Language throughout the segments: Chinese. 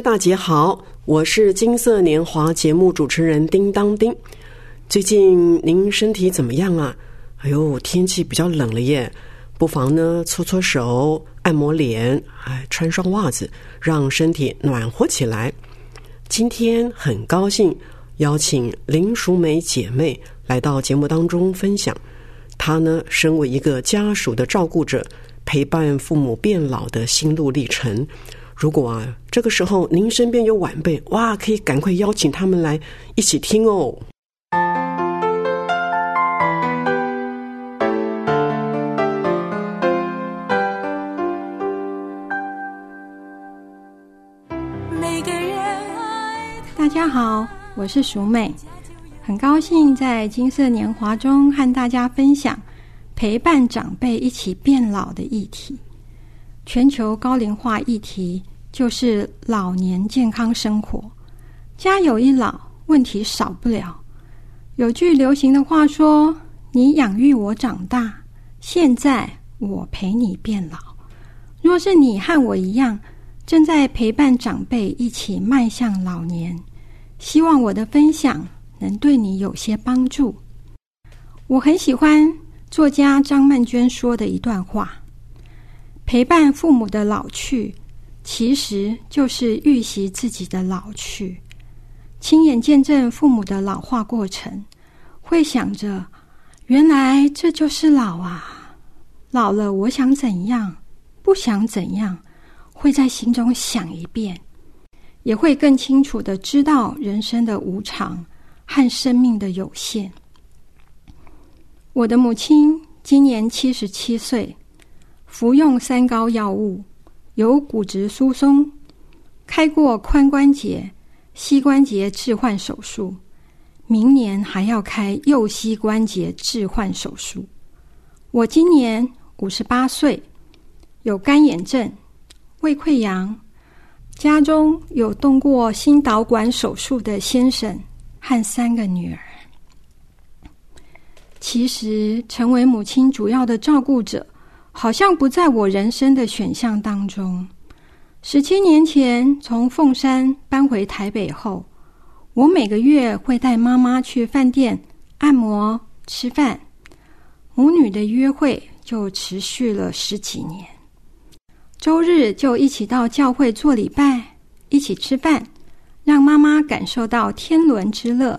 大姐好，我是金色年华节目主持人叮当丁。最近您身体怎么样啊？哎呦，天气比较冷了耶，不妨呢搓搓手、按摩脸，哎，穿双袜子，让身体暖和起来。今天很高兴邀请林淑梅姐妹来到节目当中分享，她呢身为一个家属的照顾者，陪伴父母变老的心路历程。如果啊，这个时候您身边有晚辈，哇，可以赶快邀请他们来一起听哦。大家好，我是淑美，很高兴在金色年华中和大家分享陪伴长辈一起变老的议题。全球高龄化议题就是老年健康生活，家有一老，问题少不了。有句流行的话说：“你养育我长大，现在我陪你变老。”若是你和我一样，正在陪伴长辈一起迈向老年，希望我的分享能对你有些帮助。我很喜欢作家张曼娟说的一段话。陪伴父母的老去，其实就是预习自己的老去。亲眼见证父母的老化过程，会想着：原来这就是老啊！老了，我想怎样，不想怎样，会在心中想一遍，也会更清楚的知道人生的无常和生命的有限。我的母亲今年七十七岁。服用三高药物，有骨质疏松，开过髋关节、膝关节置换手术，明年还要开右膝关节置换手术。我今年五十八岁，有干眼症、胃溃疡，家中有动过心导管手术的先生和三个女儿。其实，成为母亲主要的照顾者。好像不在我人生的选项当中。十七年前从凤山搬回台北后，我每个月会带妈妈去饭店按摩、吃饭，母女的约会就持续了十几年。周日就一起到教会做礼拜，一起吃饭，让妈妈感受到天伦之乐。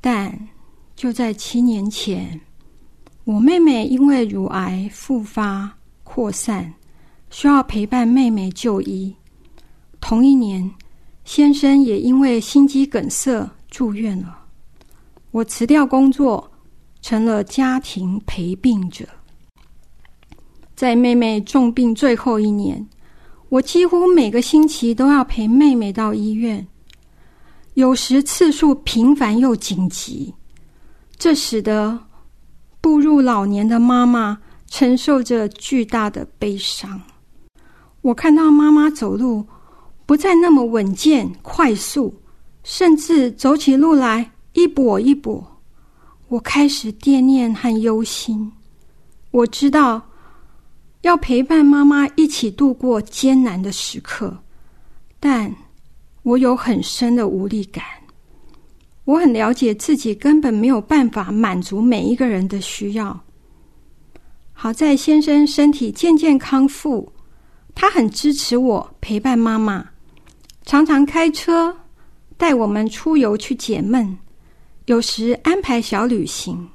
但就在七年前。我妹妹因为乳癌复发扩散，需要陪伴妹妹就医。同一年，先生也因为心肌梗塞住院了。我辞掉工作，成了家庭陪病者。在妹妹重病最后一年，我几乎每个星期都要陪妹妹到医院，有时次数频繁又紧急，这使得。步入老年的妈妈承受着巨大的悲伤。我看到妈妈走路不再那么稳健、快速，甚至走起路来一跛一跛。我开始惦念和忧心。我知道要陪伴妈妈一起度过艰难的时刻，但我有很深的无力感。我很了解自己根本没有办法满足每一个人的需要。好在先生身体渐渐康复，他很支持我陪伴妈妈，常常开车带我们出游去解闷，有时安排小旅行。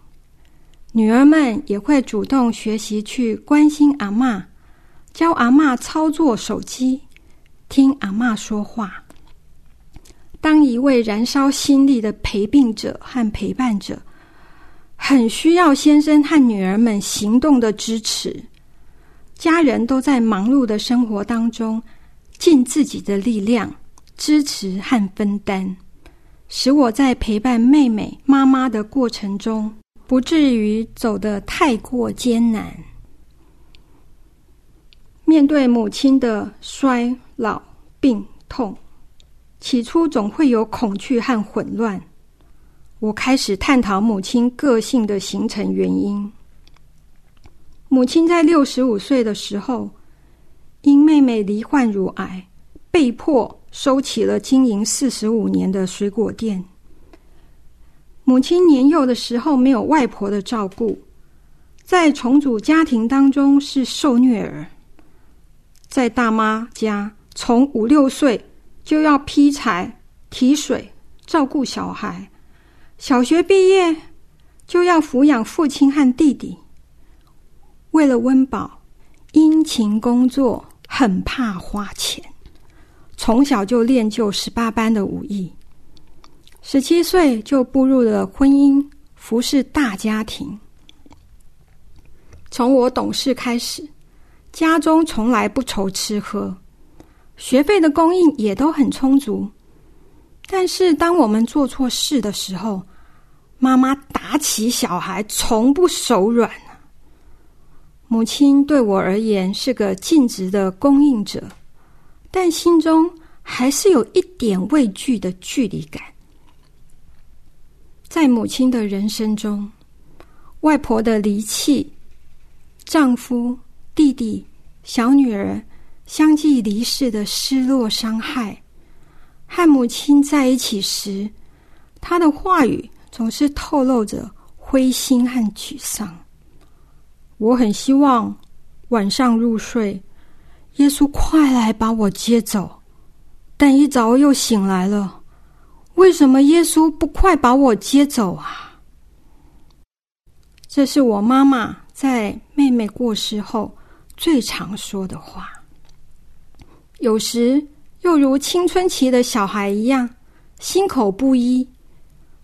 女儿们也会主动学习去关心阿妈，教阿妈操作手机，听阿妈说话。一位燃烧心力的陪病者和陪伴者，很需要先生和女儿们行动的支持。家人都在忙碌的生活当中，尽自己的力量支持和分担，使我在陪伴妹妹、妈妈的过程中，不至于走得太过艰难。面对母亲的衰老、病痛，起初总会有恐惧和混乱。我开始探讨母亲个性的形成原因。母亲在六十五岁的时候，因妹妹罹患乳癌，被迫收起了经营四十五年的水果店。母亲年幼的时候没有外婆的照顾，在重组家庭当中是受虐儿，在大妈家从五六岁就要劈柴、提水、照顾小孩，小学毕业就要抚养父亲和弟弟。为了温饱，殷勤工作，很怕花钱。从小就练就十八般的武艺，十七岁就步入了婚姻，服侍大家庭。从我懂事开始，家中从来不愁吃喝，学费的供应也都很充足。但是，当我们做错事的时候，妈妈打起小孩，从不手软。母亲对我而言是个尽职的供应者，但心中还是有一点畏惧的距离感。在母亲的人生中，外婆的离弃、丈夫、弟弟、小女儿相继离世的失落、伤害，和母亲在一起时，她的话语总是透露着灰心和沮丧。我很希望晚上入睡，耶稣快来把我接走。但一早又醒来了，为什么耶稣不快把我接走啊？这是我妈妈在妹妹过世后最常说的话。有时又如青春期的小孩一样，心口不一，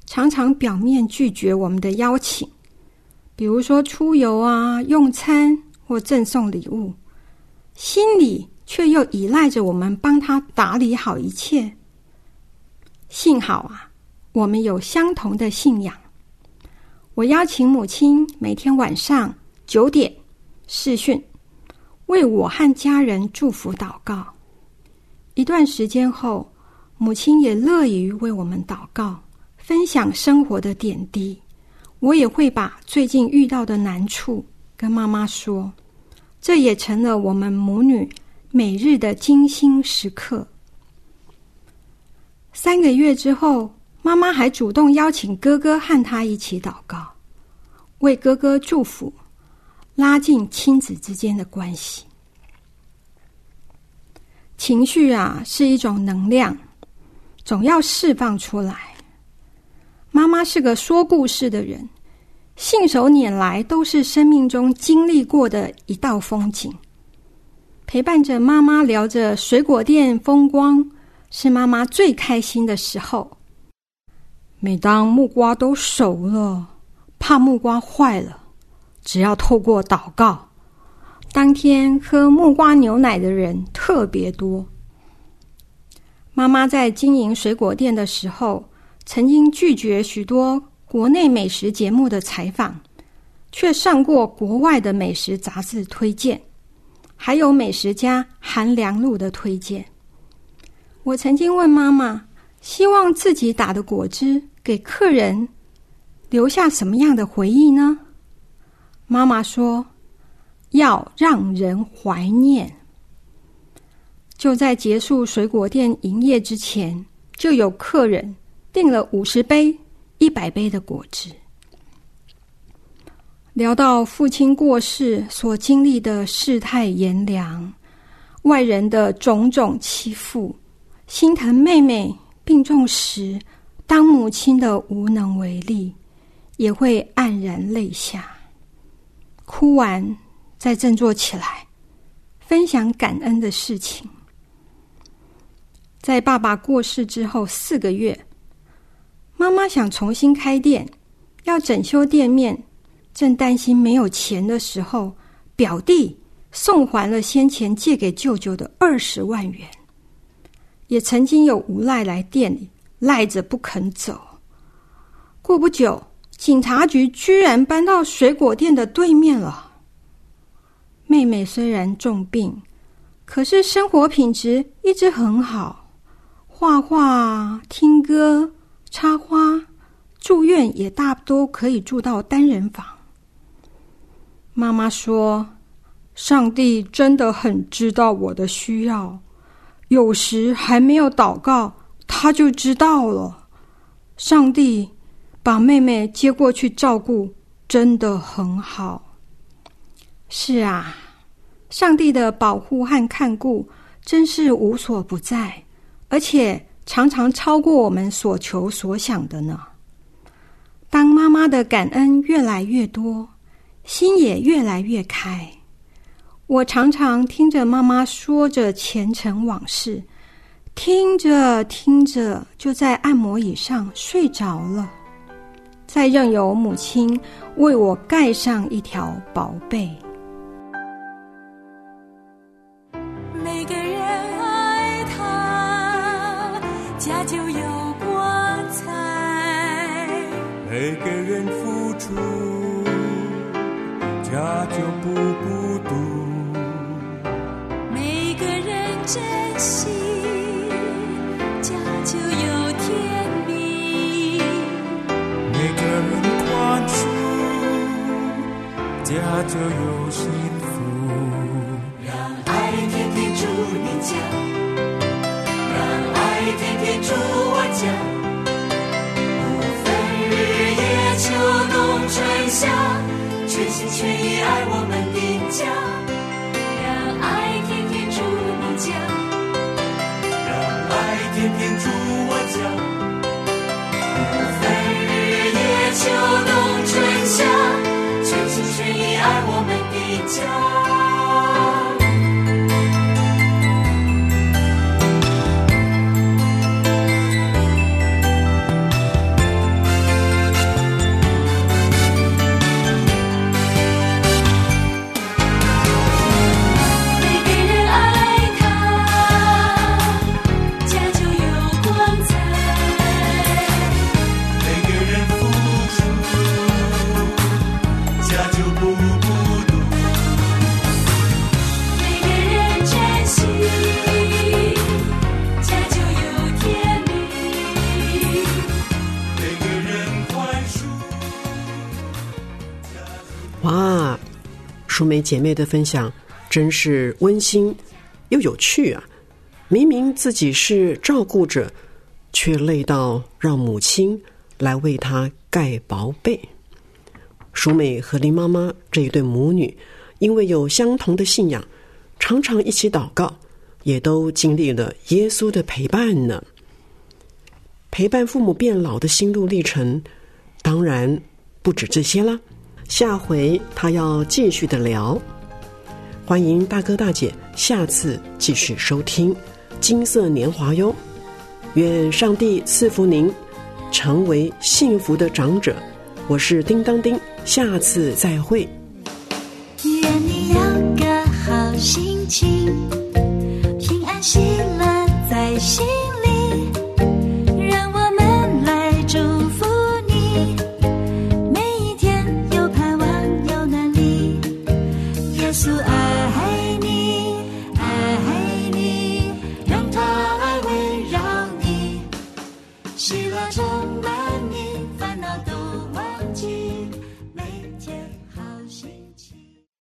常常表面拒绝我们的邀请。比如说出游啊、用餐或赠送礼物，心里却又依赖着我们帮他打理好一切。幸好啊，我们有相同的信仰。我邀请母亲每天晚上九点视讯，为我和家人祝福祷告。一段时间后，母亲也乐于为我们祷告，分享生活的点滴。我也会把最近遇到的难处跟妈妈说，这也成了我们母女每日的精心时刻。三个月之后，妈妈还主动邀请哥哥和她一起祷告，为哥哥祝福，拉近亲子之间的关系。情绪啊，是一种能量，总要释放出来。妈妈是个说故事的人。信手拈来都是生命中经历过的一道风景，陪伴着妈妈聊着水果店风光，是妈妈最开心的时候。每当木瓜都熟了，怕木瓜坏了，只要透过祷告，当天喝木瓜牛奶的人特别多。妈妈在经营水果店的时候，曾经拒绝许多。国内美食节目的采访，却上过国外的美食杂志推荐，还有美食家韩良露的推荐。我曾经问妈妈，希望自己打的果汁给客人留下什么样的回忆呢？妈妈说，要让人怀念。就在结束水果店营业之前，就有客人订了五十杯。一百杯的果汁。聊到父亲过世所经历的世态炎凉，外人的种种欺负，心疼妹妹病重时，当母亲的无能为力，也会黯然泪下。哭完再振作起来，分享感恩的事情。在爸爸过世之后四个月。妈妈想重新开店，要整修店面，正担心没有钱的时候，表弟送还了先前借给舅舅的二十万元。也曾经有无赖来店里赖着不肯走。过不久，警察局居然搬到水果店的对面了。妹妹虽然重病，可是生活品质一直很好，画画、听歌、插花，住院也大多可以住到单人房。妈妈说：“上帝真的很知道我的需要。”有时还没有祷告，他就知道了。上帝把妹妹接过去照顾，真的很好。是啊，上帝的保护和看顾真是无所不在，而且常常超过我们所求所想的呢。当妈妈的感恩越来越多，心也越来越开。我常常听着妈妈说着前尘往事，听着听着，就在按摩椅上睡着了，再任由母亲为我盖上一条薄被。每个人付出，家就不孤独。每个人珍惜，家就有甜蜜；每个人宽恕，家就有幸福。让爱天天住你家，让爱天天住我家。全心全意爱我们的家。让爱天天住我家，不分日夜秋冬春夏，全心全意爱我们的家。哇淑梅姐妹的分享真是温馨又有趣啊！明明自己是照顾者，却累到让母亲来为她盖薄被。淑美和林妈妈这一对母女，因为有相同的信仰，常常一起祷告，也都经历了耶稣的陪伴呢。陪伴父母变老的心路历程，当然不止这些了。下回他要继续的聊，欢迎大哥大姐下次继续收听《金色年华》哟。愿上帝赐福您，成为幸福的长者。我是叮当叮，下次再会。愿你有个好心情，